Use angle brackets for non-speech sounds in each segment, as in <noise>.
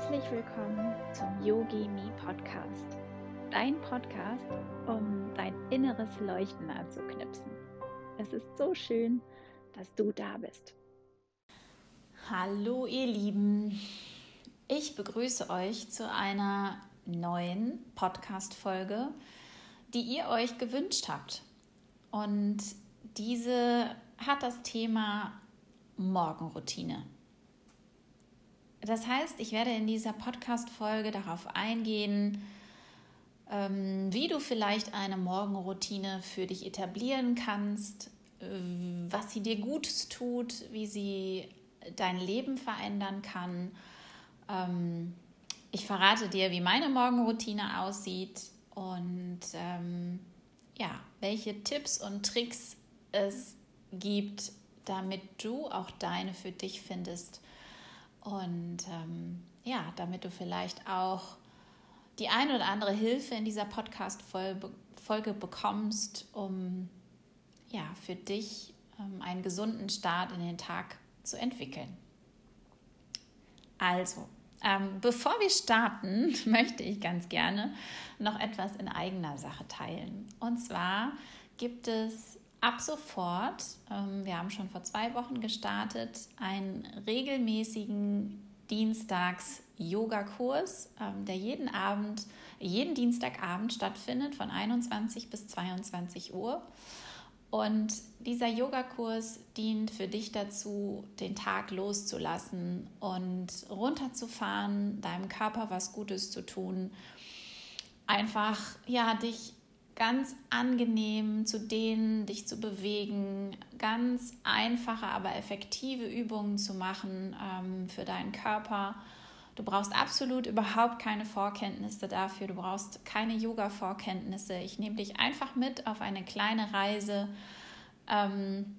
Herzlich willkommen zum Yogi Me Podcast. Dein Podcast, um dein inneres Leuchten anzuknipsen. Es ist so schön, dass du da bist. Hallo ihr Lieben. Ich begrüße euch zu einer neuen Podcast Folge, die ihr euch gewünscht habt. Und diese hat das Thema Morgenroutine. Das heißt, ich werde in dieser Podcast-Folge darauf eingehen, ähm, wie du vielleicht eine Morgenroutine für dich etablieren kannst, äh, was sie dir Gutes tut, wie sie dein Leben verändern kann. Ähm, ich verrate dir, wie meine Morgenroutine aussieht und ähm, ja, welche Tipps und Tricks es gibt, damit du auch deine für dich findest und ähm, ja, damit du vielleicht auch die eine oder andere Hilfe in dieser Podcast-Folge bekommst, um ja, für dich ähm, einen gesunden Start in den Tag zu entwickeln. Also, ähm, bevor wir starten, <laughs> möchte ich ganz gerne noch etwas in eigener Sache teilen. Und zwar gibt es ab sofort, ähm, wir haben schon vor zwei Wochen gestartet, einen regelmäßigen Dienstags-Yoga-Kurs, ähm, der jeden Abend, jeden Dienstagabend stattfindet von 21 bis 22 Uhr. Und dieser Yogakurs dient für dich dazu, den Tag loszulassen und runterzufahren, deinem Körper was Gutes zu tun, einfach ja dich ganz angenehm zu dehnen, dich zu bewegen, ganz einfache, aber effektive Übungen zu machen ähm, für deinen Körper. Du brauchst absolut überhaupt keine Vorkenntnisse dafür. Du brauchst keine Yoga-Vorkenntnisse. Ich nehme dich einfach mit auf eine kleine Reise. Ähm,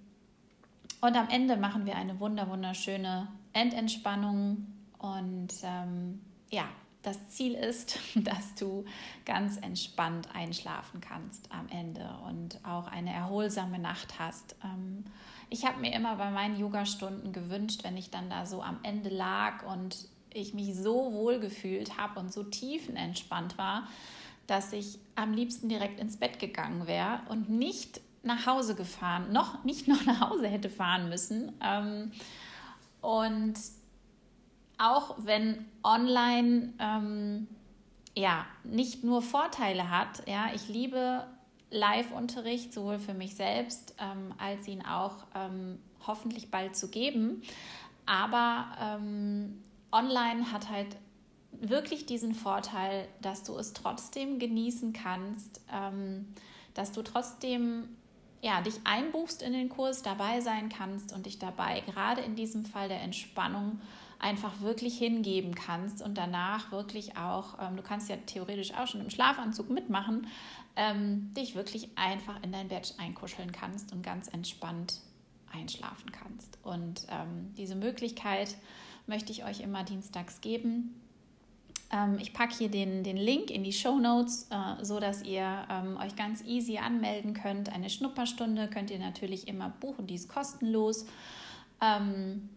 und am Ende machen wir eine wunder wunderschöne Endentspannung. Und ähm, ja, das Ziel ist, <laughs> dass du ganz entspannt einschlafen kannst am Ende und auch eine erholsame Nacht hast. Ähm, ich habe mir immer bei meinen Yogastunden gewünscht, wenn ich dann da so am Ende lag und ich mich so wohl gefühlt habe und so tiefenentspannt war, dass ich am liebsten direkt ins Bett gegangen wäre und nicht nach Hause gefahren, noch nicht noch nach Hause hätte fahren müssen. Ähm, und auch wenn online ähm, ja nicht nur Vorteile hat, ja, ich liebe Live-Unterricht sowohl für mich selbst ähm, als ihn auch ähm, hoffentlich bald zu geben. Aber ähm, online hat halt wirklich diesen Vorteil, dass du es trotzdem genießen kannst, ähm, dass du trotzdem ja, dich einbuchst in den Kurs, dabei sein kannst und dich dabei gerade in diesem Fall der Entspannung einfach wirklich hingeben kannst und danach wirklich auch, ähm, du kannst ja theoretisch auch schon im Schlafanzug mitmachen, ähm, dich wirklich einfach in dein Bett einkuscheln kannst und ganz entspannt einschlafen kannst. Und ähm, diese Möglichkeit möchte ich euch immer dienstags geben. Ähm, ich packe hier den, den Link in die Show Notes, äh, so dass ihr ähm, euch ganz easy anmelden könnt. Eine Schnupperstunde könnt ihr natürlich immer buchen, die ist kostenlos. Ähm,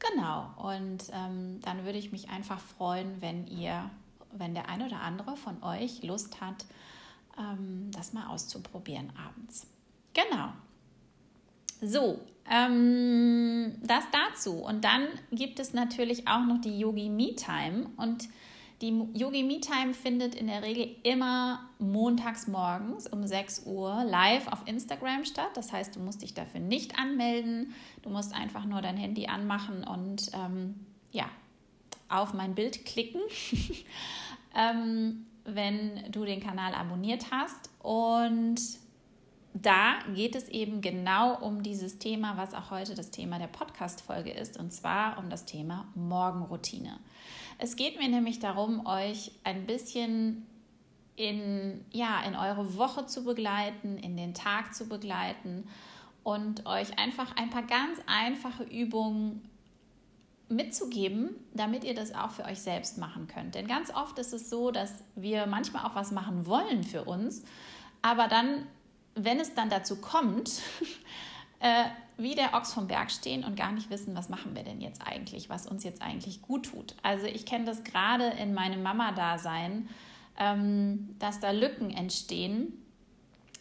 Genau, und ähm, dann würde ich mich einfach freuen, wenn ihr, wenn der eine oder andere von euch Lust hat, ähm, das mal auszuprobieren abends. Genau. So, ähm, das dazu. Und dann gibt es natürlich auch noch die Yogi Me Time. Und die Yogi Me Time findet in der Regel immer montags morgens um 6 Uhr live auf Instagram statt. Das heißt, du musst dich dafür nicht anmelden. Du musst einfach nur dein Handy anmachen und ähm, ja, auf mein Bild klicken, <laughs> ähm, wenn du den Kanal abonniert hast. Und da geht es eben genau um dieses Thema, was auch heute das Thema der Podcast-Folge ist, und zwar um das Thema Morgenroutine. Es geht mir nämlich darum, euch ein bisschen in, ja, in eure Woche zu begleiten, in den Tag zu begleiten und euch einfach ein paar ganz einfache Übungen mitzugeben, damit ihr das auch für euch selbst machen könnt. Denn ganz oft ist es so, dass wir manchmal auch was machen wollen für uns, aber dann, wenn es dann dazu kommt, <laughs> äh, wie der Ochs vom Berg stehen und gar nicht wissen, was machen wir denn jetzt eigentlich, was uns jetzt eigentlich gut tut. Also ich kenne das gerade in meinem Mama-Dasein, ähm, dass da Lücken entstehen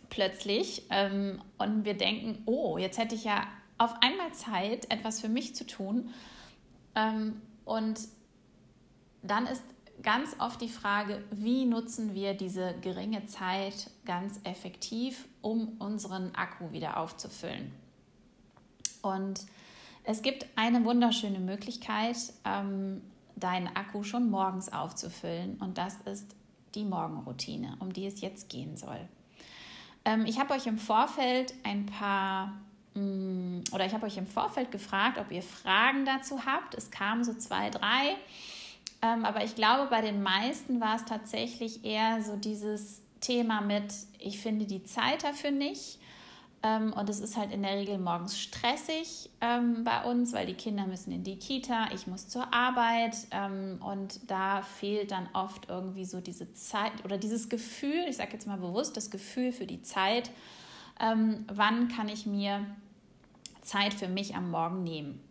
plötzlich ähm, und wir denken, oh, jetzt hätte ich ja auf einmal Zeit, etwas für mich zu tun. Ähm, und dann ist ganz oft die Frage, wie nutzen wir diese geringe Zeit ganz effektiv, um unseren Akku wieder aufzufüllen. Und es gibt eine wunderschöne Möglichkeit, ähm, deinen Akku schon morgens aufzufüllen. Und das ist die Morgenroutine, um die es jetzt gehen soll. Ähm, ich habe euch im Vorfeld ein paar mh, mm, oder ich habe euch im Vorfeld gefragt, ob ihr Fragen dazu habt. Es kamen so zwei, drei. Ähm, aber ich glaube, bei den meisten war es tatsächlich eher so dieses Thema mit, ich finde die Zeit dafür nicht. Ähm, und es ist halt in der Regel morgens stressig ähm, bei uns, weil die Kinder müssen in die Kita, ich muss zur Arbeit. Ähm, und da fehlt dann oft irgendwie so diese Zeit oder dieses Gefühl, ich sage jetzt mal bewusst, das Gefühl für die Zeit. Ähm, wann kann ich mir Zeit für mich am Morgen nehmen?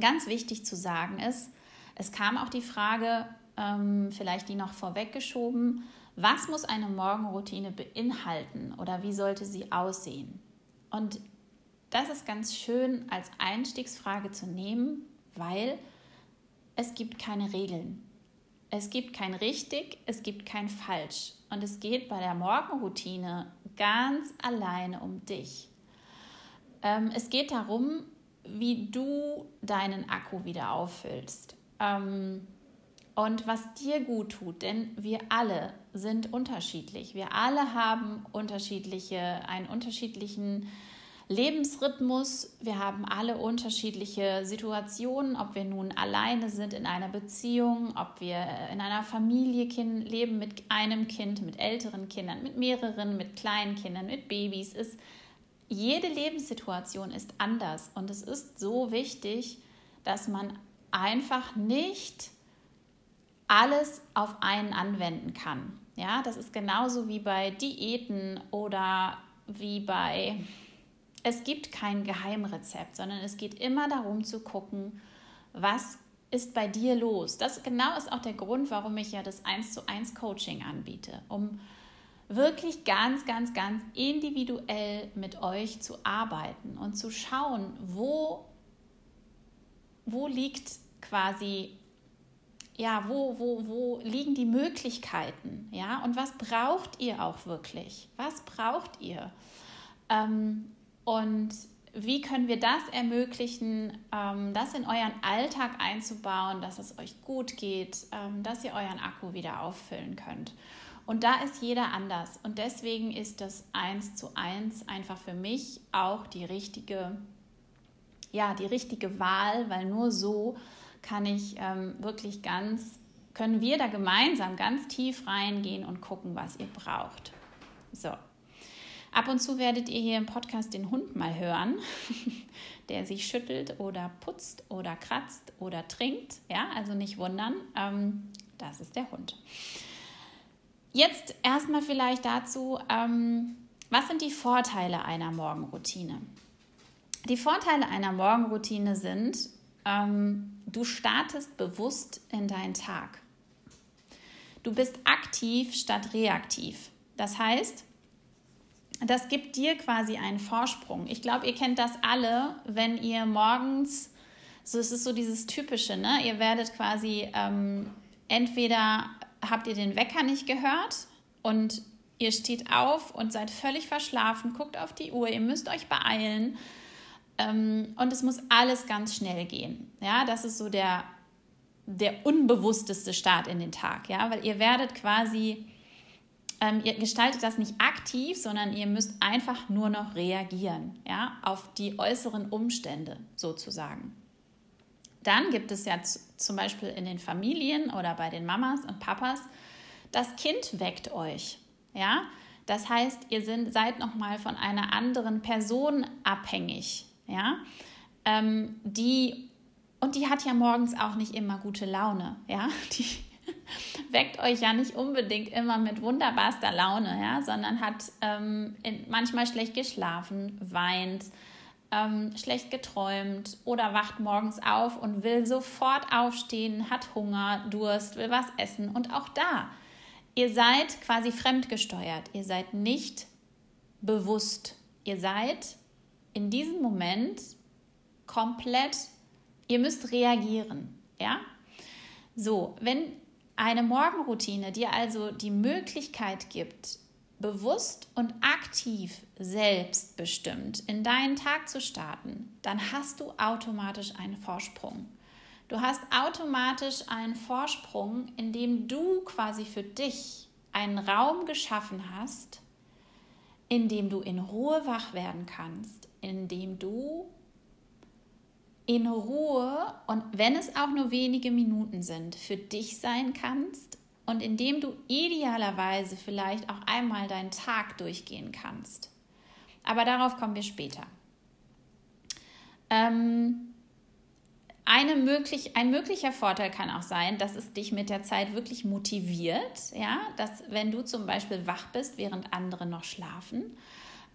Ganz wichtig zu sagen ist, es kam auch die Frage, ähm, vielleicht die noch vorweggeschoben, was muss eine Morgenroutine beinhalten oder wie sollte sie aussehen? Und das ist ganz schön als Einstiegsfrage zu nehmen, weil es gibt keine Regeln. Es gibt kein richtig, es gibt kein falsch. Und es geht bei der Morgenroutine ganz alleine um dich. Ähm, es geht darum, wie du deinen Akku wieder auffüllst ähm, und was dir gut tut, denn wir alle sind unterschiedlich. Wir alle haben unterschiedliche, einen unterschiedlichen Lebensrhythmus. Wir haben alle unterschiedliche Situationen, ob wir nun alleine sind in einer Beziehung, ob wir in einer Familie leben mit einem Kind, mit älteren Kindern, mit mehreren, mit kleinen Kindern, mit Babys. Ist, jede Lebenssituation ist anders und es ist so wichtig, dass man einfach nicht alles auf einen anwenden kann. Ja, das ist genauso wie bei Diäten oder wie bei es gibt kein Geheimrezept, sondern es geht immer darum zu gucken, was ist bei dir los. Das genau ist auch der Grund, warum ich ja das 1 zu 1 Coaching anbiete, um wirklich ganz, ganz, ganz individuell mit euch zu arbeiten und zu schauen, wo, wo liegt quasi, ja, wo, wo, wo liegen die Möglichkeiten, ja, und was braucht ihr auch wirklich? Was braucht ihr? Ähm, und wie können wir das ermöglichen, ähm, das in euren Alltag einzubauen, dass es euch gut geht, ähm, dass ihr euren Akku wieder auffüllen könnt? Und da ist jeder anders. Und deswegen ist das eins zu eins einfach für mich auch die richtige, ja, die richtige Wahl, weil nur so kann ich ähm, wirklich ganz, können wir da gemeinsam ganz tief reingehen und gucken, was ihr braucht. So. Ab und zu werdet ihr hier im Podcast den Hund mal hören, <laughs> der sich schüttelt oder putzt oder kratzt oder trinkt. Ja, also nicht wundern, ähm, das ist der Hund. Jetzt erstmal vielleicht dazu, ähm, was sind die Vorteile einer Morgenroutine? Die Vorteile einer Morgenroutine sind, ähm, du startest bewusst in deinen Tag. Du bist aktiv statt reaktiv. Das heißt, das gibt dir quasi einen Vorsprung. Ich glaube, ihr kennt das alle, wenn ihr morgens, so es ist so dieses typische, ne? Ihr werdet quasi ähm, entweder habt ihr den Wecker nicht gehört und ihr steht auf und seid völlig verschlafen, guckt auf die Uhr, ihr müsst euch beeilen und es muss alles ganz schnell gehen. Ja, das ist so der, der unbewussteste Start in den Tag, ja, weil ihr werdet quasi, ähm, ihr gestaltet das nicht aktiv, sondern ihr müsst einfach nur noch reagieren, ja, auf die äußeren Umstände sozusagen. Dann gibt es ja zum Beispiel in den Familien oder bei den Mamas und Papas, das Kind weckt euch, ja. Das heißt, ihr sind, seid nochmal von einer anderen Person abhängig ja, ähm, die, und die hat ja morgens auch nicht immer gute Laune, ja, <laughs> die weckt euch ja nicht unbedingt immer mit wunderbarster Laune, ja, sondern hat ähm, manchmal schlecht geschlafen, weint, ähm, schlecht geträumt oder wacht morgens auf und will sofort aufstehen, hat Hunger, Durst, will was essen. Und auch da, ihr seid quasi fremdgesteuert, ihr seid nicht bewusst, ihr seid in diesem Moment komplett, ihr müsst reagieren, ja? So, wenn eine Morgenroutine dir also die Möglichkeit gibt, bewusst und aktiv selbstbestimmt in deinen Tag zu starten, dann hast du automatisch einen Vorsprung. Du hast automatisch einen Vorsprung, indem du quasi für dich einen Raum geschaffen hast, in dem du in Ruhe wach werden kannst, in dem du in Ruhe und wenn es auch nur wenige Minuten sind, für dich sein kannst und indem du idealerweise vielleicht auch einmal deinen Tag durchgehen kannst. Aber darauf kommen wir später. Ähm, möglich, ein möglicher Vorteil kann auch sein, dass es dich mit der Zeit wirklich motiviert, ja, dass wenn du zum Beispiel wach bist, während andere noch schlafen.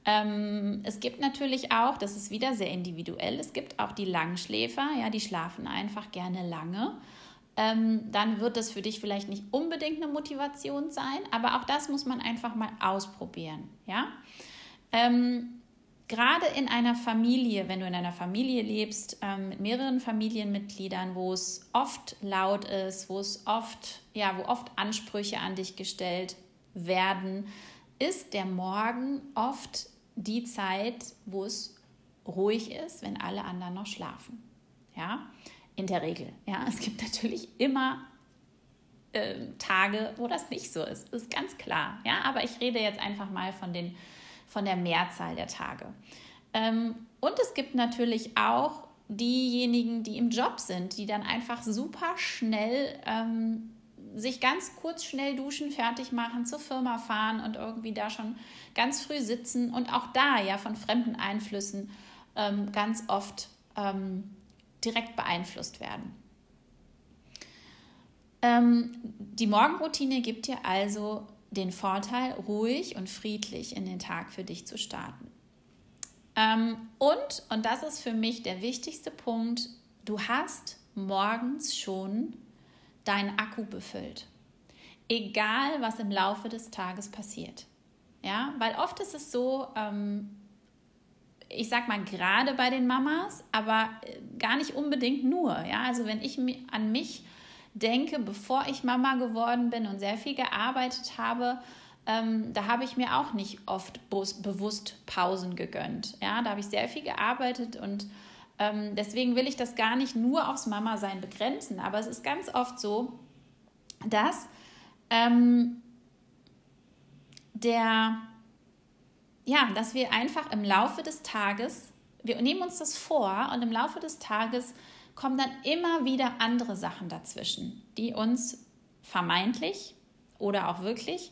Ähm, es gibt natürlich auch, das ist wieder sehr individuell, es gibt auch die Langschläfer, ja, die schlafen einfach gerne lange ähm, dann wird das für dich vielleicht nicht unbedingt eine Motivation sein, aber auch das muss man einfach mal ausprobieren. Ja? Ähm, gerade in einer Familie, wenn du in einer Familie lebst ähm, mit mehreren Familienmitgliedern, wo es oft laut ist, wo es oft, ja, wo oft Ansprüche an dich gestellt werden, ist der Morgen oft die Zeit, wo es ruhig ist, wenn alle anderen noch schlafen. Ja, in der Regel. Ja, es gibt natürlich immer äh, Tage, wo das nicht so ist. Ist ganz klar. Ja, aber ich rede jetzt einfach mal von, den, von der Mehrzahl der Tage. Ähm, und es gibt natürlich auch diejenigen, die im Job sind, die dann einfach super schnell ähm, sich ganz kurz schnell duschen, fertig machen, zur Firma fahren und irgendwie da schon ganz früh sitzen und auch da ja von fremden Einflüssen ähm, ganz oft ähm, direkt beeinflusst werden. Ähm, die Morgenroutine gibt dir also den Vorteil, ruhig und friedlich in den Tag für dich zu starten. Ähm, und, und das ist für mich der wichtigste Punkt, du hast morgens schon deinen Akku befüllt. Egal, was im Laufe des Tages passiert. Ja, weil oft ist es so, ähm, ich sag mal gerade bei den Mamas, aber äh, gar nicht unbedingt nur. Ja, also wenn ich an mich denke, bevor ich Mama geworden bin und sehr viel gearbeitet habe, ähm, da habe ich mir auch nicht oft bewusst Pausen gegönnt. Ja, da habe ich sehr viel gearbeitet und ähm, deswegen will ich das gar nicht nur aufs Mama-Sein begrenzen. Aber es ist ganz oft so, dass ähm, der ja, dass wir einfach im Laufe des Tages, wir nehmen uns das vor und im Laufe des Tages kommen dann immer wieder andere Sachen dazwischen, die uns vermeintlich oder auch wirklich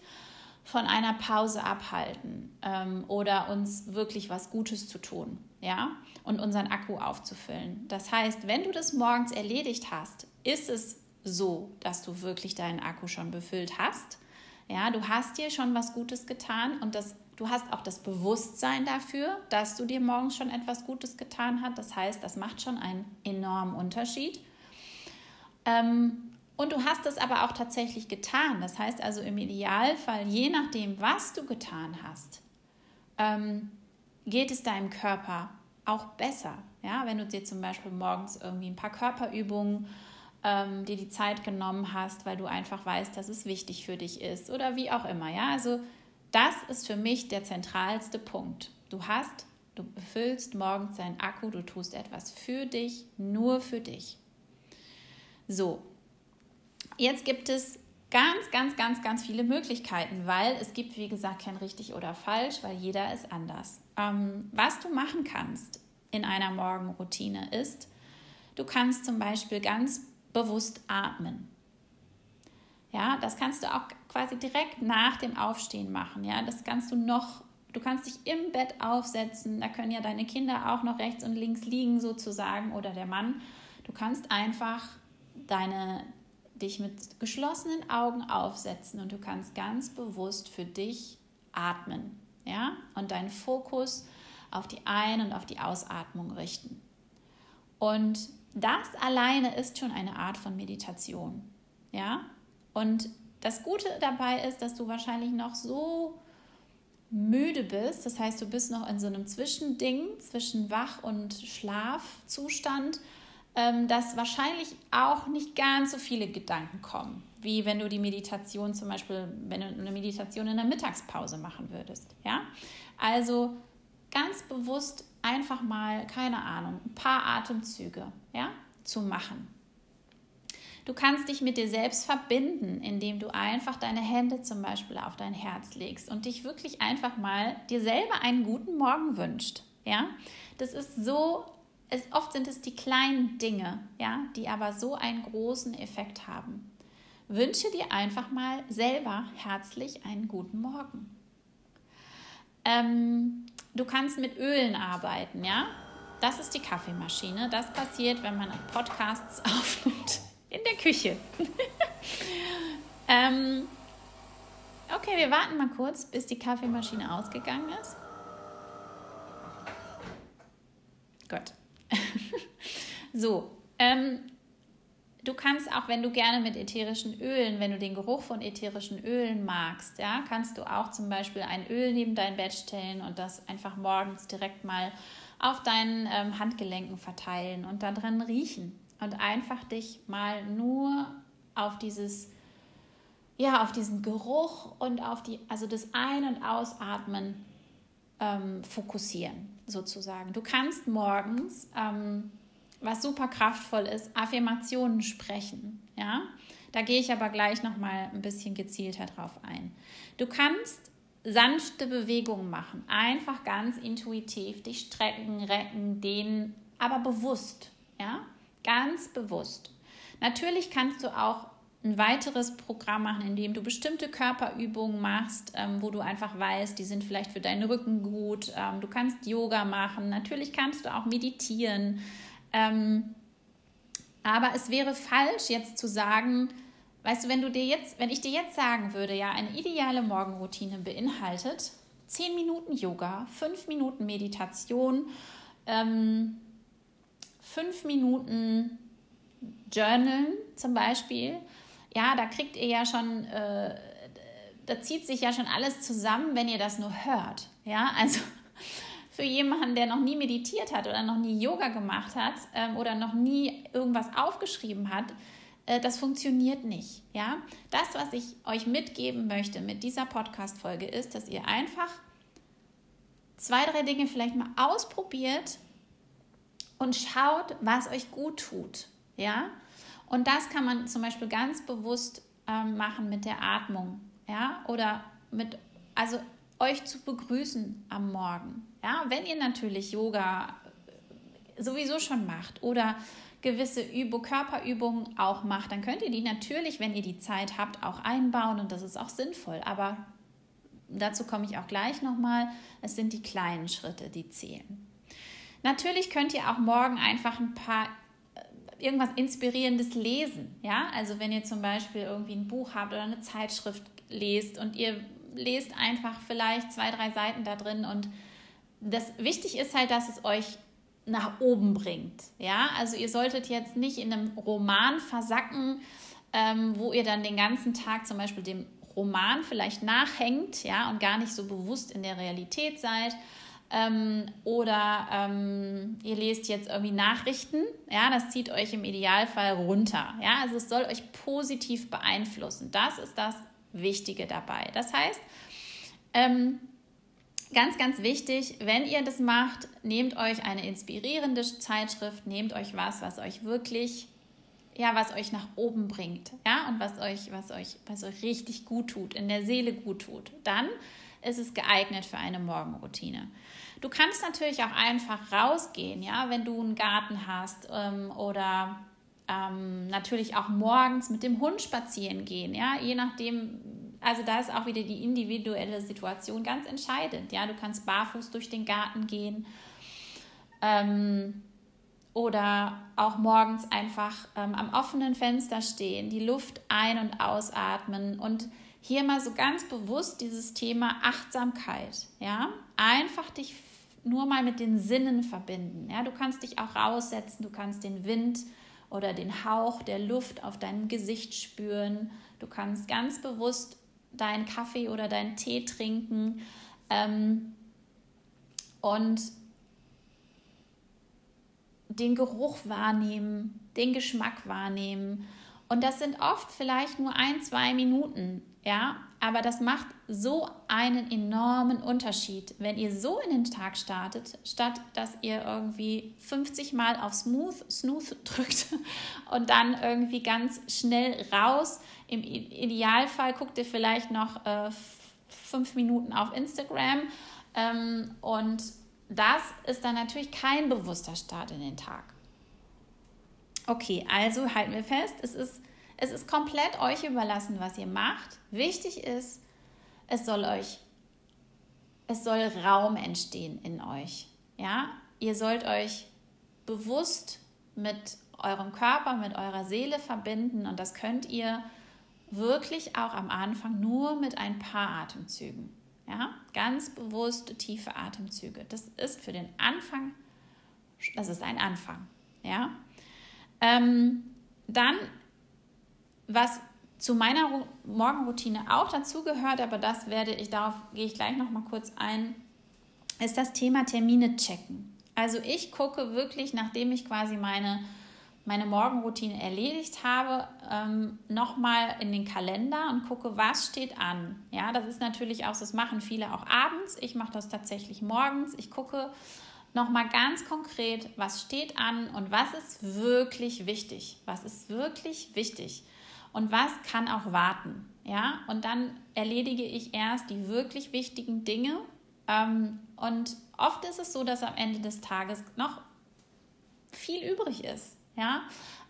von einer Pause abhalten ähm, oder uns wirklich was Gutes zu tun, ja, und unseren Akku aufzufüllen. Das heißt, wenn du das morgens erledigt hast, ist es so, dass du wirklich deinen Akku schon befüllt hast. Ja, du hast dir schon was Gutes getan und das Du hast auch das Bewusstsein dafür, dass du dir morgens schon etwas Gutes getan hast. Das heißt, das macht schon einen enormen Unterschied. Ähm, und du hast es aber auch tatsächlich getan. Das heißt also im Idealfall, je nachdem, was du getan hast, ähm, geht es deinem Körper auch besser. Ja, wenn du dir zum Beispiel morgens irgendwie ein paar Körperübungen ähm, dir die Zeit genommen hast, weil du einfach weißt, dass es wichtig für dich ist oder wie auch immer. Ja, also das ist für mich der zentralste Punkt. Du hast, du befüllst morgens deinen Akku, du tust etwas für dich, nur für dich. So, jetzt gibt es ganz, ganz, ganz, ganz viele Möglichkeiten, weil es gibt, wie gesagt, kein richtig oder falsch, weil jeder ist anders. Ähm, was du machen kannst in einer Morgenroutine ist, du kannst zum Beispiel ganz bewusst atmen. Ja, das kannst du auch quasi direkt nach dem Aufstehen machen. Ja, das kannst du noch, du kannst dich im Bett aufsetzen. Da können ja deine Kinder auch noch rechts und links liegen sozusagen oder der Mann. Du kannst einfach deine dich mit geschlossenen Augen aufsetzen und du kannst ganz bewusst für dich atmen, ja, und deinen Fokus auf die Ein- und auf die Ausatmung richten. Und das alleine ist schon eine Art von Meditation. Ja? Und das Gute dabei ist, dass du wahrscheinlich noch so müde bist, das heißt, du bist noch in so einem Zwischending zwischen Wach- und Schlafzustand, dass wahrscheinlich auch nicht ganz so viele Gedanken kommen, wie wenn du die Meditation zum Beispiel, wenn du eine Meditation in der Mittagspause machen würdest. Ja? Also ganz bewusst einfach mal, keine Ahnung, ein paar Atemzüge ja, zu machen. Du kannst dich mit dir selbst verbinden, indem du einfach deine Hände zum Beispiel auf dein Herz legst und dich wirklich einfach mal dir selber einen guten Morgen wünscht. Ja, das ist so, es, oft sind es die kleinen Dinge, ja, die aber so einen großen Effekt haben. Wünsche dir einfach mal selber herzlich einen guten Morgen. Ähm, du kannst mit Ölen arbeiten, ja. Das ist die Kaffeemaschine. Das passiert, wenn man Podcasts <laughs> aufnimmt in der Küche. <laughs> ähm, okay, wir warten mal kurz, bis die Kaffeemaschine ausgegangen ist. Gut. <laughs> so, ähm, du kannst auch, wenn du gerne mit ätherischen Ölen, wenn du den Geruch von ätherischen Ölen magst, ja, kannst du auch zum Beispiel ein Öl neben dein Bett stellen und das einfach morgens direkt mal auf deinen ähm, Handgelenken verteilen und da drin riechen und einfach dich mal nur auf dieses ja, auf diesen Geruch und auf die, also das Ein- und Ausatmen ähm, fokussieren, sozusagen. Du kannst morgens, ähm, was super kraftvoll ist, Affirmationen sprechen, ja. Da gehe ich aber gleich nochmal ein bisschen gezielter drauf ein. Du kannst sanfte Bewegungen machen, einfach ganz intuitiv dich strecken, recken, dehnen, aber bewusst, ja. Ganz bewusst. Natürlich kannst du auch ein weiteres Programm machen, in dem du bestimmte Körperübungen machst, ähm, wo du einfach weißt, die sind vielleicht für deinen Rücken gut. Ähm, du kannst Yoga machen. Natürlich kannst du auch meditieren. Ähm, aber es wäre falsch, jetzt zu sagen, weißt du, wenn du dir jetzt, wenn ich dir jetzt sagen würde, ja, eine ideale Morgenroutine beinhaltet 10 Minuten Yoga, 5 Minuten Meditation, ähm, fünf Minuten Journalen zum Beispiel, ja, da kriegt ihr ja schon, äh, da zieht sich ja schon alles zusammen, wenn ihr das nur hört. Ja, also <laughs> für jemanden, der noch nie meditiert hat oder noch nie Yoga gemacht hat ähm, oder noch nie irgendwas aufgeschrieben hat, äh, das funktioniert nicht. Ja, das, was ich euch mitgeben möchte mit dieser Podcast-Folge ist, dass ihr einfach zwei, drei Dinge vielleicht mal ausprobiert und schaut, was euch gut tut. Ja? Und das kann man zum Beispiel ganz bewusst ähm, machen mit der Atmung. Ja? Oder mit, also euch zu begrüßen am Morgen. Ja? Wenn ihr natürlich Yoga äh, sowieso schon macht oder gewisse Übung, Körperübungen auch macht, dann könnt ihr die natürlich, wenn ihr die Zeit habt, auch einbauen und das ist auch sinnvoll. Aber dazu komme ich auch gleich nochmal. Es sind die kleinen Schritte, die zählen. Natürlich könnt ihr auch morgen einfach ein paar irgendwas Inspirierendes lesen. Ja, also wenn ihr zum Beispiel irgendwie ein Buch habt oder eine Zeitschrift lest und ihr lest einfach vielleicht zwei, drei Seiten da drin und das wichtig ist halt, dass es euch nach oben bringt. Ja, also ihr solltet jetzt nicht in einem Roman versacken, ähm, wo ihr dann den ganzen Tag zum Beispiel dem Roman vielleicht nachhängt, ja, und gar nicht so bewusst in der Realität seid, ähm, oder ähm, ihr lest jetzt irgendwie Nachrichten, ja, das zieht euch im Idealfall runter. Ja, also es soll euch positiv beeinflussen. Das ist das Wichtige dabei. Das heißt, ähm, ganz, ganz wichtig, wenn ihr das macht, nehmt euch eine inspirierende Zeitschrift, nehmt euch was, was euch wirklich ja, was euch nach oben bringt, ja, und was euch, was euch, was euch richtig gut tut, in der Seele gut tut. Dann ist es geeignet für eine Morgenroutine. Du kannst natürlich auch einfach rausgehen, ja, wenn du einen Garten hast ähm, oder ähm, natürlich auch morgens mit dem Hund spazieren gehen, ja, je nachdem. Also da ist auch wieder die individuelle Situation ganz entscheidend. Ja, du kannst barfuß durch den Garten gehen ähm, oder auch morgens einfach ähm, am offenen Fenster stehen, die Luft ein- und ausatmen und hier mal so ganz bewusst dieses Thema Achtsamkeit, ja, einfach dich nur mal mit den Sinnen verbinden. Ja, du kannst dich auch raussetzen, du kannst den Wind oder den Hauch der Luft auf deinem Gesicht spüren. Du kannst ganz bewusst deinen Kaffee oder deinen Tee trinken ähm, und den Geruch wahrnehmen, den Geschmack wahrnehmen. Und das sind oft vielleicht nur ein, zwei Minuten, ja, aber das macht so einen enormen Unterschied, wenn ihr so in den Tag startet, statt dass ihr irgendwie 50 Mal auf Smooth, Snooth <laughs> drückt und dann irgendwie ganz schnell raus. Im Idealfall guckt ihr vielleicht noch äh, fünf Minuten auf Instagram ähm, und das ist dann natürlich kein bewusster Start in den Tag. Okay, also halten wir fest, es ist, es ist komplett euch überlassen, was ihr macht. Wichtig ist, es soll euch, es soll Raum entstehen in euch. Ja, ihr sollt euch bewusst mit eurem Körper, mit eurer Seele verbinden und das könnt ihr wirklich auch am Anfang nur mit ein paar Atemzügen. Ja, ganz bewusst tiefe Atemzüge. Das ist für den Anfang, das ist ein Anfang. Ja, ähm, dann, was zu meiner Morgenroutine auch dazugehört, aber das werde ich, darauf gehe ich gleich noch mal kurz ein, ist das Thema Termine checken. Also ich gucke wirklich, nachdem ich quasi meine meine Morgenroutine erledigt habe, ähm, nochmal in den Kalender und gucke, was steht an. Ja, das ist natürlich auch, das machen viele auch abends. Ich mache das tatsächlich morgens. Ich gucke nochmal ganz konkret, was steht an und was ist wirklich wichtig. Was ist wirklich wichtig und was kann auch warten. Ja, und dann erledige ich erst die wirklich wichtigen Dinge. Ähm, und oft ist es so, dass am Ende des Tages noch viel übrig ist. Ja?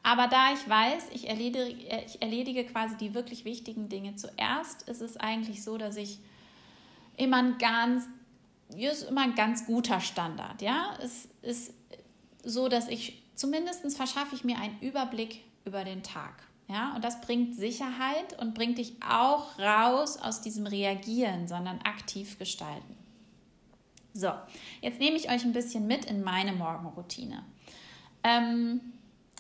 Aber da ich weiß, ich erledige, ich erledige quasi die wirklich wichtigen Dinge zuerst, ist es eigentlich so, dass ich immer ein ganz, ist immer ein ganz guter Standard. Ja? Es ist so, dass ich zumindest verschaffe ich mir einen Überblick über den Tag. Ja, und das bringt Sicherheit und bringt dich auch raus aus diesem Reagieren, sondern aktiv gestalten. So, jetzt nehme ich euch ein bisschen mit in meine Morgenroutine. Ähm,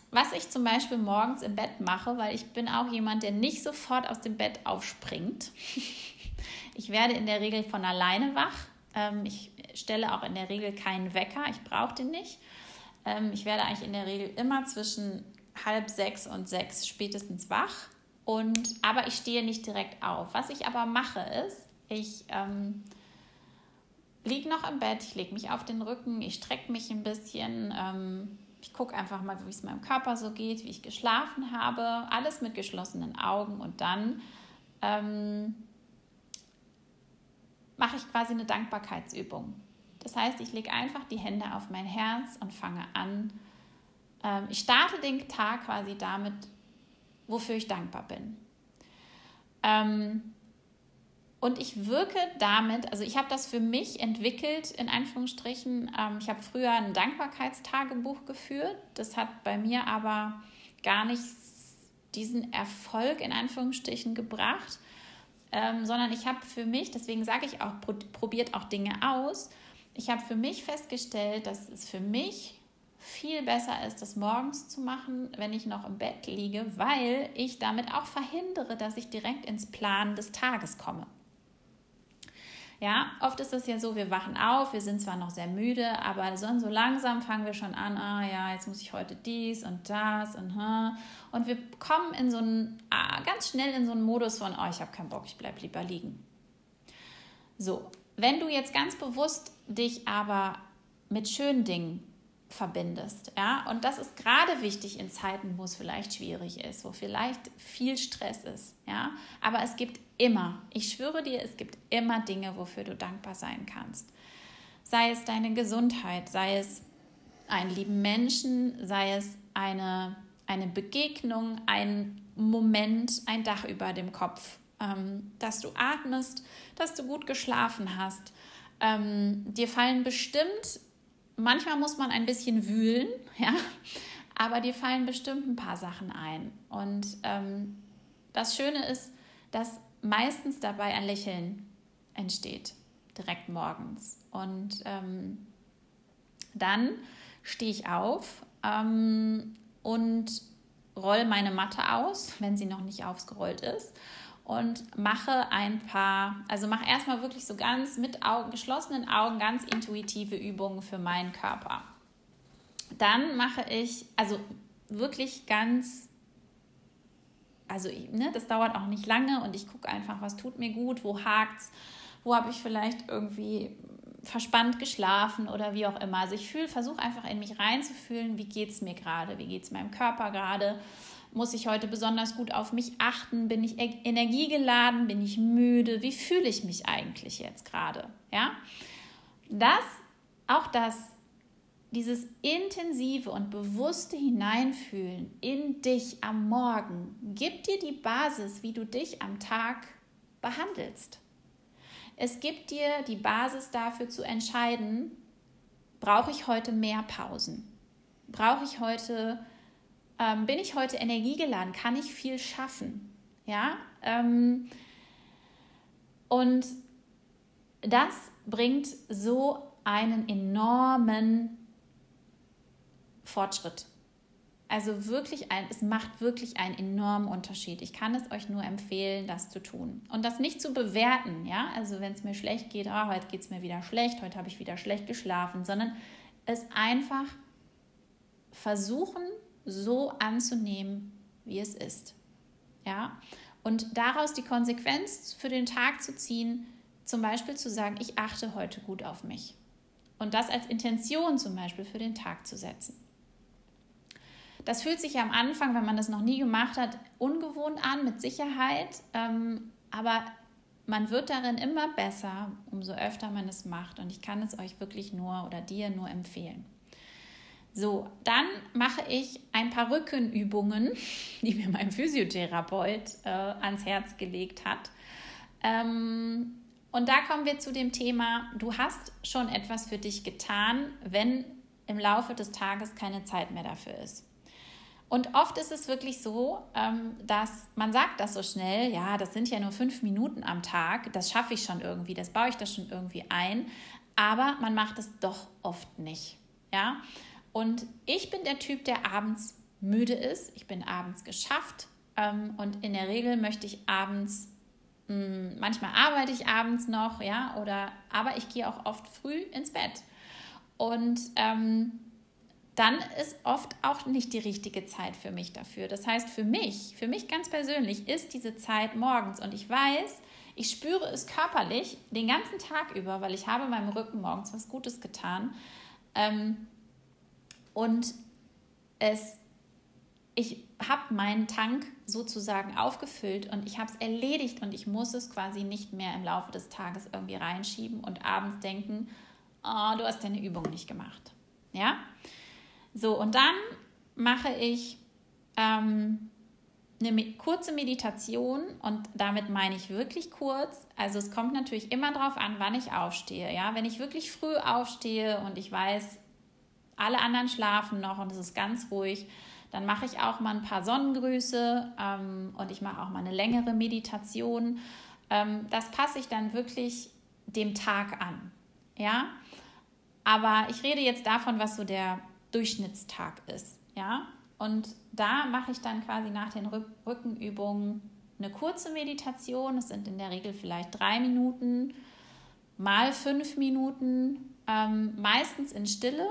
was ich zum Beispiel morgens im Bett mache, weil ich bin auch jemand, der nicht sofort aus dem Bett aufspringt. <laughs> Ich werde in der Regel von alleine wach. Ähm, ich stelle auch in der Regel keinen Wecker. Ich brauche den nicht. Ähm, ich werde eigentlich in der Regel immer zwischen halb sechs und sechs spätestens wach. Und, aber ich stehe nicht direkt auf. Was ich aber mache ist, ich ähm, liege noch im Bett, ich lege mich auf den Rücken, ich strecke mich ein bisschen, ähm, ich gucke einfach mal, wie es meinem Körper so geht, wie ich geschlafen habe, alles mit geschlossenen Augen und dann ähm, mache ich quasi eine Dankbarkeitsübung. Das heißt, ich lege einfach die Hände auf mein Herz und fange an. Ähm, ich starte den Tag quasi damit, wofür ich dankbar bin. Ähm, und ich wirke damit, also ich habe das für mich entwickelt, in Anführungsstrichen. Ähm, ich habe früher ein Dankbarkeitstagebuch geführt. Das hat bei mir aber gar nicht diesen Erfolg in Anführungsstrichen gebracht, ähm, sondern ich habe für mich, deswegen sage ich auch, probiert auch Dinge aus. Ich habe für mich festgestellt, dass es für mich viel besser ist, das morgens zu machen, wenn ich noch im Bett liege, weil ich damit auch verhindere, dass ich direkt ins Planen des Tages komme. Ja, oft ist es ja so, wir wachen auf, wir sind zwar noch sehr müde, aber so, so langsam fangen wir schon an, ah ja, jetzt muss ich heute dies und das und hm. und wir kommen in so einen, ah, ganz schnell in so einen Modus von, oh, ich habe keinen Bock, ich bleibe lieber liegen. So, wenn du jetzt ganz bewusst dich aber mit schönen Dingen verbindest. Ja? Und das ist gerade wichtig in Zeiten, wo es vielleicht schwierig ist, wo vielleicht viel Stress ist. Ja? Aber es gibt immer, ich schwöre dir, es gibt immer Dinge, wofür du dankbar sein kannst. Sei es deine Gesundheit, sei es einen lieben Menschen, sei es eine, eine Begegnung, ein Moment, ein Dach über dem Kopf, ähm, dass du atmest, dass du gut geschlafen hast. Ähm, dir fallen bestimmt manchmal muss man ein bisschen wühlen, <laughs> ja, aber dir fallen bestimmt ein paar Sachen ein. Und ähm, das Schöne ist, dass meistens dabei ein Lächeln entsteht, direkt morgens. Und ähm, Dann stehe ich auf ähm, und roll meine Matte aus, wenn sie noch nicht ausgerollt ist und mache ein paar, also mache erstmal wirklich so ganz mit Augen, geschlossenen Augen ganz intuitive Übungen für meinen Körper. Dann mache ich, also wirklich ganz, also ne, das dauert auch nicht lange und ich gucke einfach, was tut mir gut, wo hakt's, wo habe ich vielleicht irgendwie verspannt geschlafen oder wie auch immer. Also ich fühle, versuche einfach in mich reinzufühlen, wie geht es mir gerade, wie geht es meinem Körper gerade muss ich heute besonders gut auf mich achten? Bin ich e- energiegeladen? Bin ich müde? Wie fühle ich mich eigentlich jetzt gerade? Ja? Das, auch das, dieses intensive und bewusste Hineinfühlen in dich am Morgen gibt dir die Basis, wie du dich am Tag behandelst. Es gibt dir die Basis dafür zu entscheiden, brauche ich heute mehr Pausen? Brauche ich heute ähm, bin ich heute energiegeladen? Kann ich viel schaffen? Ja, ähm, und das bringt so einen enormen Fortschritt. Also wirklich ein, es macht wirklich einen enormen Unterschied. Ich kann es euch nur empfehlen, das zu tun. Und das nicht zu bewerten, ja. Also wenn es mir schlecht geht, oh, heute geht es mir wieder schlecht, heute habe ich wieder schlecht geschlafen, sondern es einfach versuchen so anzunehmen, wie es ist. Ja? Und daraus die Konsequenz für den Tag zu ziehen, zum Beispiel zu sagen, ich achte heute gut auf mich. Und das als Intention zum Beispiel für den Tag zu setzen. Das fühlt sich ja am Anfang, wenn man das noch nie gemacht hat, ungewohnt an, mit Sicherheit. Ähm, aber man wird darin immer besser, umso öfter man es macht. Und ich kann es euch wirklich nur oder dir nur empfehlen. So, dann mache ich ein paar Rückenübungen, <laughs> die mir mein Physiotherapeut äh, ans Herz gelegt hat. Ähm, und da kommen wir zu dem Thema, du hast schon etwas für dich getan, wenn im Laufe des Tages keine Zeit mehr dafür ist. Und oft ist es wirklich so, ähm, dass man sagt das so schnell, ja, das sind ja nur fünf Minuten am Tag, das schaffe ich schon irgendwie, das baue ich das schon irgendwie ein, aber man macht es doch oft nicht. Ja, und ich bin der Typ, der abends müde ist. Ich bin abends geschafft ähm, und in der Regel möchte ich abends, mh, hm, manchmal arbeite ich abends noch, ja, oder aber ich gehe auch oft früh ins Bett. Und ähm, dann ist oft auch nicht die richtige Zeit für mich dafür. Das heißt, für mich, für mich ganz persönlich ist diese Zeit morgens und ich weiß, ich spüre es körperlich den ganzen Tag über, weil ich habe meinem Rücken morgens was Gutes getan. Ähm, und es, ich habe meinen Tank sozusagen aufgefüllt und ich habe es erledigt und ich muss es quasi nicht mehr im Laufe des Tages irgendwie reinschieben und abends denken, oh, du hast deine Übung nicht gemacht. Ja? So, und dann mache ich ähm, eine kurze Meditation und damit meine ich wirklich kurz. Also es kommt natürlich immer darauf an, wann ich aufstehe. Ja, wenn ich wirklich früh aufstehe und ich weiß, alle anderen schlafen noch und es ist ganz ruhig, dann mache ich auch mal ein paar Sonnengrüße ähm, und ich mache auch mal eine längere Meditation. Ähm, das passe ich dann wirklich dem Tag an. Ja, aber ich rede jetzt davon, was so der Durchschnittstag ist. Ja, und da mache ich dann quasi nach den Rückenübungen eine kurze Meditation. Es sind in der Regel vielleicht drei Minuten, mal fünf Minuten, ähm, meistens in Stille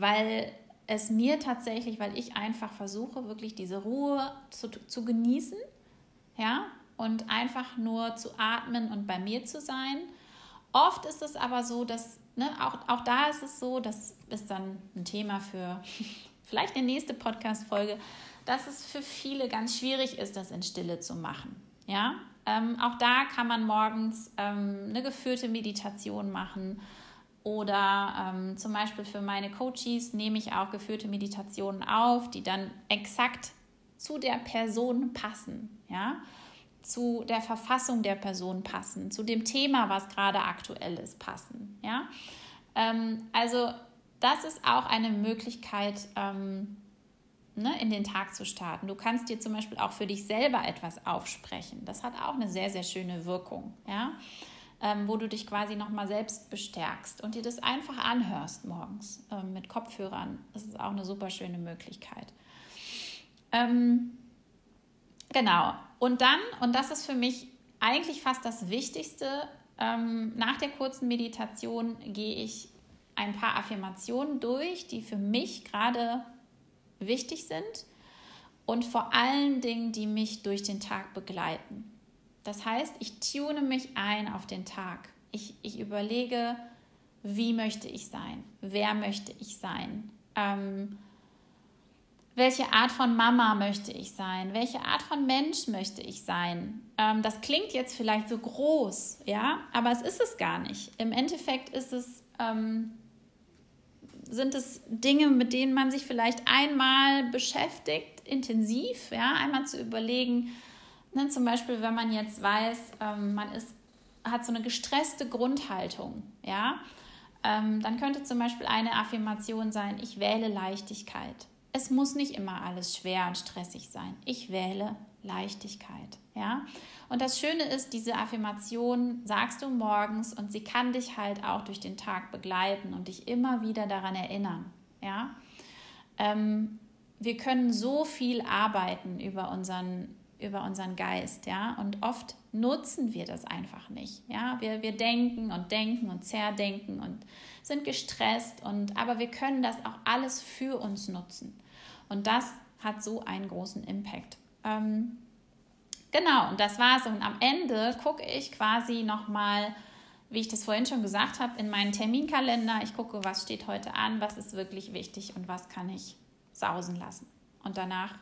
weil es mir tatsächlich, weil ich einfach versuche, wirklich diese Ruhe zu, zu genießen, ja, und einfach nur zu atmen und bei mir zu sein. Oft ist es aber so, dass, ne, auch, auch da ist es so, das ist dann ein Thema für <laughs> vielleicht eine nächste Podcast-Folge, dass es für viele ganz schwierig ist, das in Stille zu machen. Ja, ähm, auch da kann man morgens ähm, eine geführte Meditation machen oder ähm, zum Beispiel für meine Coaches nehme ich auch geführte Meditationen auf, die dann exakt zu der Person passen, ja, zu der Verfassung der Person passen, zu dem Thema, was gerade aktuell ist, passen, ja. Ähm, also das ist auch eine Möglichkeit, ähm, ne, in den Tag zu starten. Du kannst dir zum Beispiel auch für dich selber etwas aufsprechen. Das hat auch eine sehr, sehr schöne Wirkung, ja. Ähm, wo du dich quasi nochmal selbst bestärkst und dir das einfach anhörst morgens ähm, mit Kopfhörern. Das ist auch eine super schöne Möglichkeit. Ähm, genau. Und dann, und das ist für mich eigentlich fast das Wichtigste, ähm, nach der kurzen Meditation gehe ich ein paar Affirmationen durch, die für mich gerade wichtig sind und vor allen Dingen, die mich durch den Tag begleiten. Das heißt, ich tune mich ein auf den Tag. Ich, ich überlege, wie möchte ich sein? Wer möchte ich sein? Ähm, welche Art von Mama möchte ich sein? Welche Art von Mensch möchte ich sein? Ähm, das klingt jetzt vielleicht so groß, ja, aber es ist es gar nicht. Im Endeffekt ist es, ähm, sind es Dinge, mit denen man sich vielleicht einmal beschäftigt, intensiv, ja, einmal zu überlegen, Ne, zum Beispiel, wenn man jetzt weiß, ähm, man ist, hat so eine gestresste Grundhaltung, ja, ähm, dann könnte zum Beispiel eine Affirmation sein, ich wähle Leichtigkeit. Es muss nicht immer alles schwer und stressig sein. Ich wähle Leichtigkeit, ja. Und das Schöne ist, diese Affirmation sagst du morgens und sie kann dich halt auch durch den Tag begleiten und dich immer wieder daran erinnern, ja. Ähm, wir können so viel arbeiten über unseren über unseren Geist, ja, und oft nutzen wir das einfach nicht, ja, wir, wir denken und denken und zerdenken und sind gestresst und, aber wir können das auch alles für uns nutzen. Und das hat so einen großen Impact. Ähm, genau, und das war's. Und am Ende gucke ich quasi nochmal, wie ich das vorhin schon gesagt habe, in meinen Terminkalender, ich gucke, was steht heute an, was ist wirklich wichtig und was kann ich sausen lassen. Und danach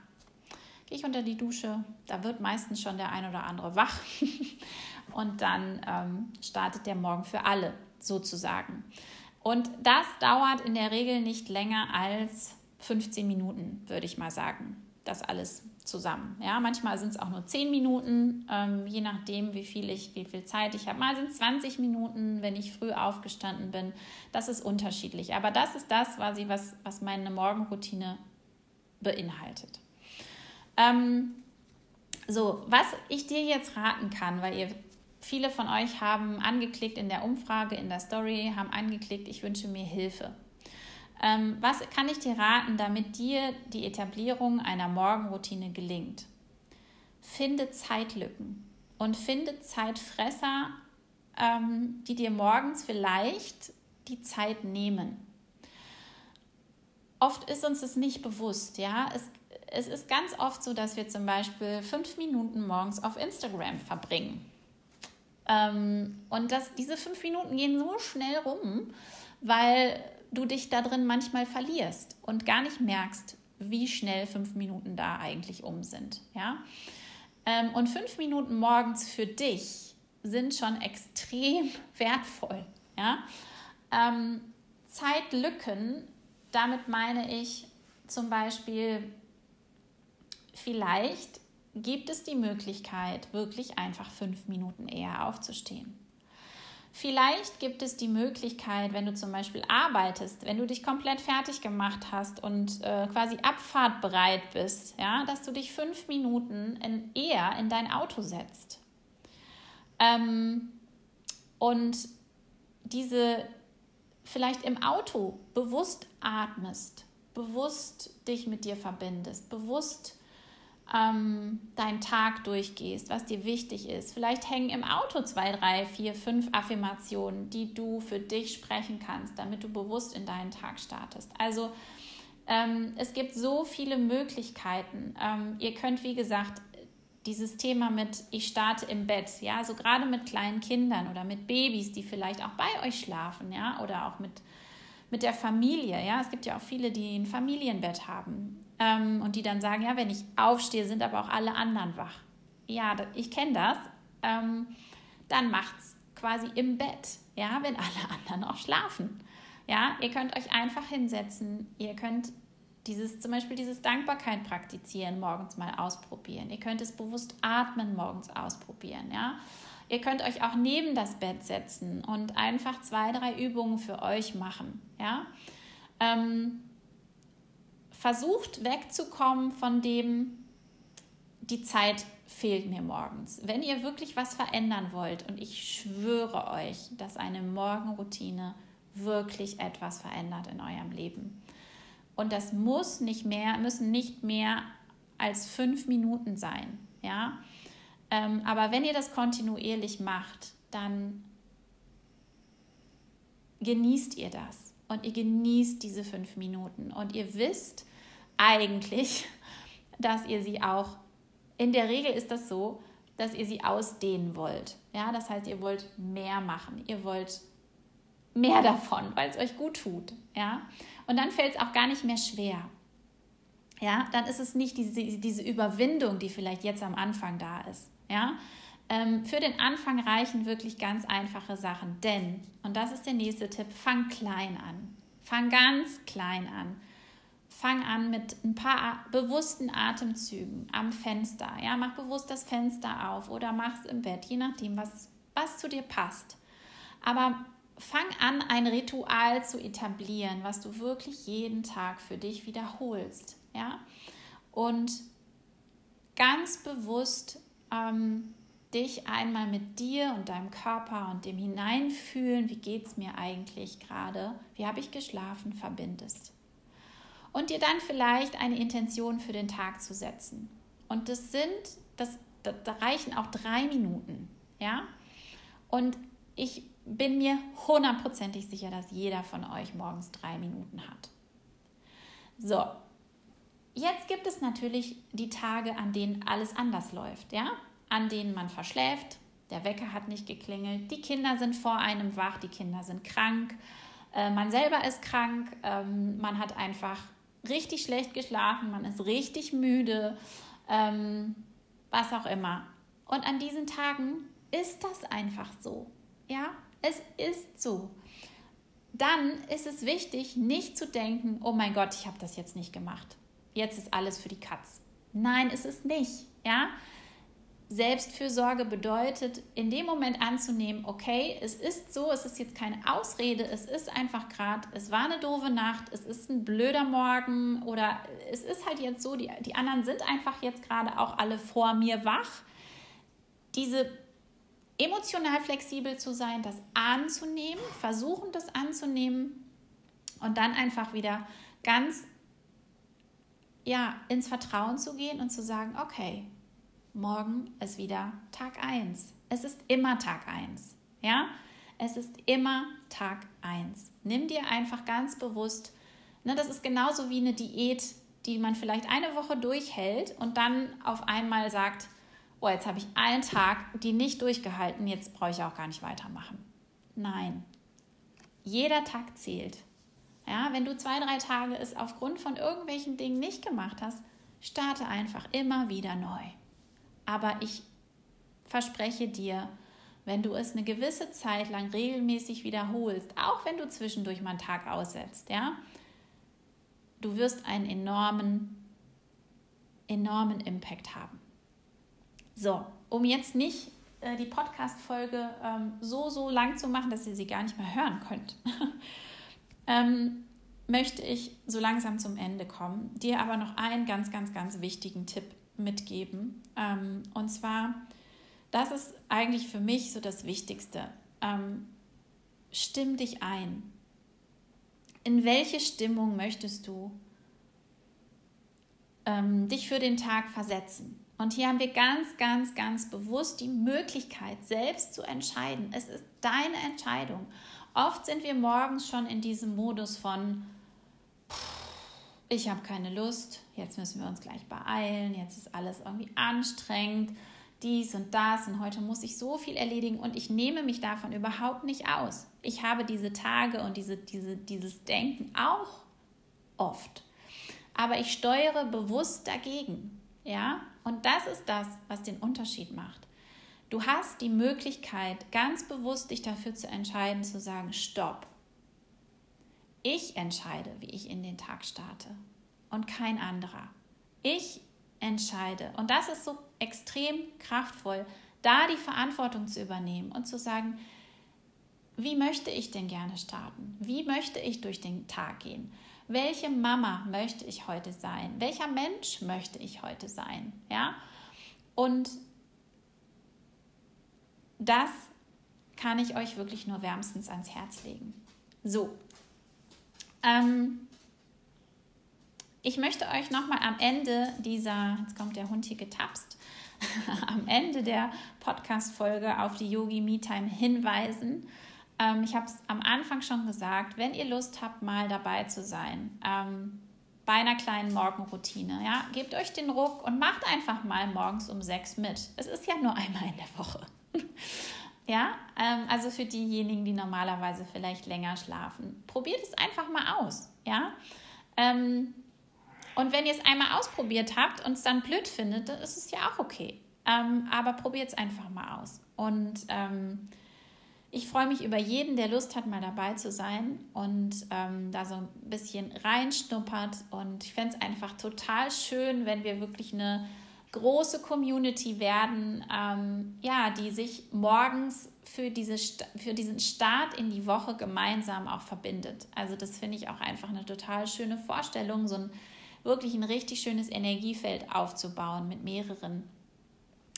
gehe ich unter die Dusche. Da wird meistens schon der ein oder andere wach. <laughs> und dann ähm, startet der Morgen für alle sozusagen. Und das dauert in der Regel nicht länger als 15 Minuten, würde ich mal sagen. Das alles zusammen. Ja, manchmal sind es auch nur 10 Minuten, ähm, je nachdem, wie viel ich, wie viel Zeit ich habe. Mal sind es 20 Minuten, wenn ich früh aufgestanden bin. Das ist unterschiedlich. Aber das ist das quasi, was, was meine Morgenroutine beinhaltet. Ähm, so, was ich dir jetzt raten kann, weil ihr viele von euch haben angeklickt in der Umfrage, in der Story, haben angeklickt, ich wünsche mir Hilfe. Ähm, was kann ich dir raten, damit dir die Etablierung einer Morgenroutine gelingt? Finde Zeitlücken und finde Zeitfresser, ähm, die dir morgens vielleicht die Zeit nehmen. Oft ist uns das nicht bewusst, ja. Es es ist ganz oft so, dass wir zum Beispiel fünf Minuten morgens auf Instagram verbringen. Ähm, und dass diese fünf Minuten gehen so schnell rum, weil du dich da drin manchmal verlierst und gar nicht merkst, wie schnell fünf Minuten da eigentlich um sind. Ja? Ähm, und fünf Minuten morgens für dich sind schon extrem <laughs> wertvoll. Ja? Ähm, Zeitlücken, damit meine ich zum Beispiel vielleicht gibt es die Möglichkeit, wirklich einfach fünf Minuten eher aufzustehen. Vielleicht gibt es die Möglichkeit, wenn du zum Beispiel arbeitest, wenn du dich komplett fertig gemacht hast und äh, quasi abfahrtbereit bist, ja, dass du dich fünf Minuten in, eher in dein Auto setzt. Ähm, und diese vielleicht im Auto bewusst atmest, bewusst dich mit dir verbindest, bewusst ähm, deinen Tag durchgehst, was dir wichtig ist. Vielleicht hängen im Auto zwei, drei, vier, fünf Affirmationen, die du für dich sprechen kannst, damit du bewusst in deinen Tag startest. Also ähm, es gibt so viele Möglichkeiten. Ähm, ihr könnt, wie gesagt, dieses Thema mit ich starte im Bett, ja, so gerade mit kleinen Kindern oder mit Babys, die vielleicht auch bei euch schlafen, ja, oder auch mit mit der Familie, ja, es gibt ja auch viele, die ein Familienbett haben ähm, und die dann sagen, ja, wenn ich aufstehe, sind aber auch alle anderen wach. Ja, ich kenne das. Ähm, dann macht's quasi im Bett, ja, wenn alle <laughs> anderen auch schlafen. Ja, ihr könnt euch einfach hinsetzen, ihr könnt dieses, zum Beispiel dieses Dankbarkeit praktizieren, morgens mal ausprobieren. Ihr könnt es bewusst atmen morgens ausprobieren, ja. Ihr könnt euch auch neben das Bett setzen und einfach zwei, drei Übungen für euch machen, ja. Ähm, versucht wegzukommen von dem, die Zeit fehlt mir morgens. Wenn ihr wirklich was verändern wollt, und ich schwöre euch, dass eine Morgenroutine wirklich etwas verändert in eurem Leben. Und das muss nicht mehr, müssen nicht mehr als fünf Minuten sein. Ja? Ähm, aber wenn ihr das kontinuierlich macht, dann genießt ihr das. Und ihr genießt diese fünf Minuten. Und ihr wisst eigentlich, dass ihr sie auch, in der Regel ist das so, dass ihr sie ausdehnen wollt. Ja, das heißt, ihr wollt mehr machen. Ihr wollt mehr <laughs> davon, weil es euch gut tut. Ja, und dann fällt es auch gar nicht mehr schwer. Ja, dann ist es nicht diese, diese Überwindung, die vielleicht jetzt am Anfang da ist. Ja, ähm, für den Anfang reichen wirklich ganz einfache Sachen, denn, und das ist der nächste Tipp, fang klein an. Fang ganz klein an. Fang an mit ein paar bewussten Atemzügen am Fenster. Ja, mach bewusst das Fenster auf oder mach es im Bett, je nachdem, was, was zu dir passt. Aber fang an, ein Ritual zu etablieren, was du wirklich jeden Tag für dich wiederholst. Ja, und ganz bewusst ähm, dich einmal mit dir und deinem Körper und dem Hineinfühlen, wie geht es mir eigentlich gerade, wie habe ich geschlafen, verbindest. Und dir dann vielleicht eine Intention für den Tag zu setzen. Und das sind, das, da reichen auch drei Minuten, ja. Und ich bin mir hundertprozentig sicher, dass jeder von euch morgens drei Minuten hat. So, jetzt gibt es natürlich die Tage, an denen alles anders läuft, ja an denen man verschläft. Der Wecker hat nicht geklingelt. Die Kinder sind vor einem wach, die Kinder sind krank. Äh, man selber ist krank. Ähm, man hat einfach richtig schlecht geschlafen. Man ist richtig müde. Ähm, was auch immer. Und an diesen Tagen ist das einfach so. Ja, es ist so. Dann ist es wichtig, nicht zu denken, oh mein Gott, ich habe das jetzt nicht gemacht. Jetzt ist alles für die Katz. Nein, ist es nicht. Ja, Selbstfürsorge bedeutet, in dem Moment anzunehmen, okay, es ist so, es ist jetzt keine Ausrede, es ist einfach gerade, es war eine doofe Nacht, es ist ein blöder Morgen oder es ist halt jetzt so, die, die anderen sind einfach jetzt gerade auch alle vor mir wach. Diese emotional flexibel zu sein, das anzunehmen, versuchen das anzunehmen und dann einfach wieder ganz ja, ins Vertrauen zu gehen und zu sagen, okay, morgen ist wieder Tag 1. Es ist immer Tag 1. Ja? Es ist immer Tag 1. Nimm dir einfach ganz bewusst, ne, das ist genauso wie eine Diät, die man vielleicht eine Woche durchhält und dann auf einmal sagt, oh, jetzt habe ich einen Tag die nicht durchgehalten, jetzt brauche ich auch gar nicht weitermachen. Nein, jeder Tag zählt. Ja, wenn du zwei, drei Tage es aufgrund von irgendwelchen Dingen nicht gemacht hast, starte einfach immer wieder neu. Aber ich verspreche dir, wenn du es eine gewisse Zeit lang regelmäßig wiederholst, auch wenn du zwischendurch mal einen Tag aussetzt, ja, du wirst einen enormen, enormen Impact haben. So, um jetzt nicht äh, die Podcast-Folge ähm, so, so lang zu machen, dass ihr sie gar nicht mehr hören könnt, <laughs> ähm, möchte ich so langsam zum Ende kommen, dir aber noch einen ganz, ganz, ganz wichtigen Tipp mitgeben. Ähm, und zwar, das ist eigentlich für mich so das Wichtigste. Ähm, stimm dich ein. In welche Stimmung möchtest du ähm, dich für den Tag versetzen? Und hier haben wir ganz, ganz, ganz bewusst die Möglichkeit, selbst zu entscheiden. Es ist deine Entscheidung. Oft sind wir morgens schon in diesem Modus von, ich habe keine Lust, jetzt müssen wir uns gleich beeilen, jetzt ist alles irgendwie anstrengend, dies und das und heute muss ich so viel erledigen und ich nehme mich davon überhaupt nicht aus. Ich habe diese Tage und diese, diese, dieses Denken auch oft. Aber ich steuere bewusst dagegen. Ja? Und das ist das, was den Unterschied macht. Du hast die Möglichkeit, ganz bewusst dich dafür zu entscheiden, zu sagen, stopp. Ich entscheide, wie ich in den Tag starte und kein anderer. Ich entscheide. Und das ist so extrem kraftvoll, da die Verantwortung zu übernehmen und zu sagen, wie möchte ich denn gerne starten? Wie möchte ich durch den Tag gehen? Welche Mama möchte ich heute sein? Welcher Mensch möchte ich heute sein? Ja? Und das kann ich euch wirklich nur wärmstens ans Herz legen. So. Ähm, ich möchte euch nochmal am Ende dieser, jetzt kommt der Hund hier getapst, <laughs> am Ende der Podcast-Folge auf die Yogi Me Time hinweisen. Ähm, ich habe es am Anfang schon gesagt, wenn ihr Lust habt, mal dabei zu sein, ähm, bei einer kleinen Morgenroutine, ja, gebt euch den Ruck und macht einfach mal morgens um sechs mit. Es ist ja nur einmal in der Woche. <laughs> ja, ähm, also für diejenigen, die normalerweise vielleicht länger schlafen, probiert es einfach mal aus, ja. Ähm, und wenn ihr es einmal ausprobiert habt und es dann blöd findet, dann ist es ja auch okay. Ähm, aber probiert es einfach mal aus. Und ich freue mich über jeden, der Lust hat, mal dabei zu sein und da so ein bisschen reinschnuppert. Und ich fände es einfach total schön, wenn wir wirklich eine große Community werden, ähm, ja, die sich morgens für, diese, für diesen Start in die Woche gemeinsam auch verbindet. Also das finde ich auch einfach eine total schöne Vorstellung, so ein wirklich ein richtig schönes Energiefeld aufzubauen mit mehreren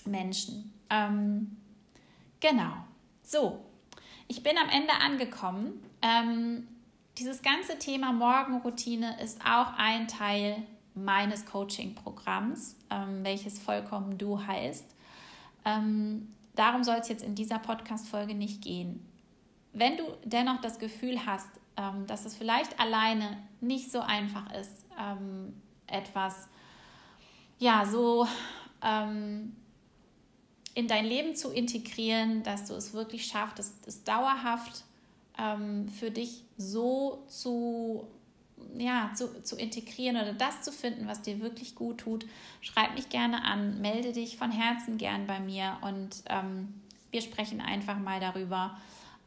Menschen. Ähm, genau. So, ich bin am Ende angekommen. Ähm, dieses ganze Thema Morgenroutine ist auch ein Teil meines Coaching-Programms, ähm, welches vollkommen du heißt. Ähm, darum soll es jetzt in dieser Podcast-Folge nicht gehen. Wenn du dennoch das Gefühl hast, ähm, dass es vielleicht alleine nicht so einfach ist, ähm, etwas ja so ähm, in dein Leben zu integrieren, dass du es wirklich schaffst, es, es dauerhaft ähm, für dich so zu, ja, zu, zu integrieren oder das zu finden, was dir wirklich gut tut. Schreib mich gerne an, melde dich von Herzen gern bei mir und ähm, wir sprechen einfach mal darüber,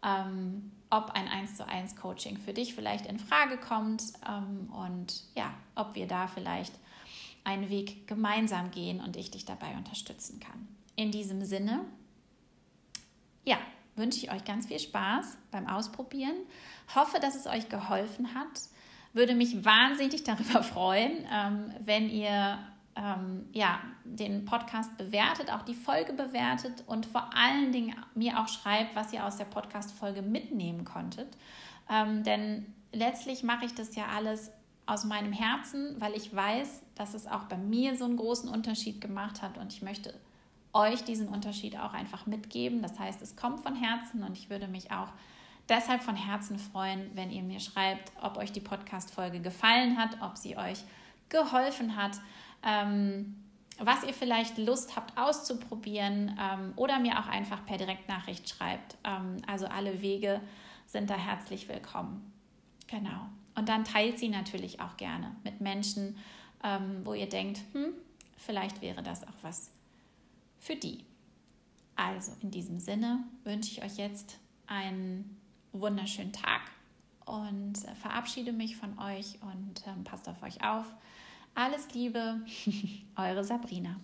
ähm, ob ein 1 zu 1 Coaching für dich vielleicht in Frage kommt ähm, und ja, ob wir da vielleicht einen Weg gemeinsam gehen und ich dich dabei unterstützen kann. In diesem Sinne, ja, wünsche ich euch ganz viel Spaß beim Ausprobieren. Hoffe, dass es euch geholfen hat. Würde mich wahnsinnig darüber <laughs> freuen, ähm, wenn ihr ähm, ja, den Podcast bewertet, auch die Folge bewertet und vor allen Dingen mir auch schreibt, was ihr aus der Podcast-Folge mitnehmen konntet. Ähm, denn letztlich mache ich das ja alles aus meinem Herzen, weil ich weiß, dass es auch bei mir so einen großen Unterschied gemacht hat und ich möchte euch diesen Unterschied auch einfach mitgeben. Das heißt, es kommt von Herzen und ich würde mich auch deshalb von Herzen freuen, wenn ihr mir schreibt, ob euch die Podcast-Folge gefallen hat, ob sie euch geholfen hat ähm, was ihr vielleicht Lust habt auszuprobieren ähm, oder mir auch einfach per Direktnachricht schreibt. Ähm, also alle Wege sind da herzlich willkommen. Genau. Und dann teilt sie natürlich auch gerne mit Menschen, ähm, wo ihr denkt, hm, vielleicht wäre das auch was für die. Also in diesem Sinne wünsche ich euch jetzt einen wunderschönen Tag und äh, verabschiede mich von euch und ähm, passt auf euch auf. Alles Liebe, <laughs> eure Sabrina.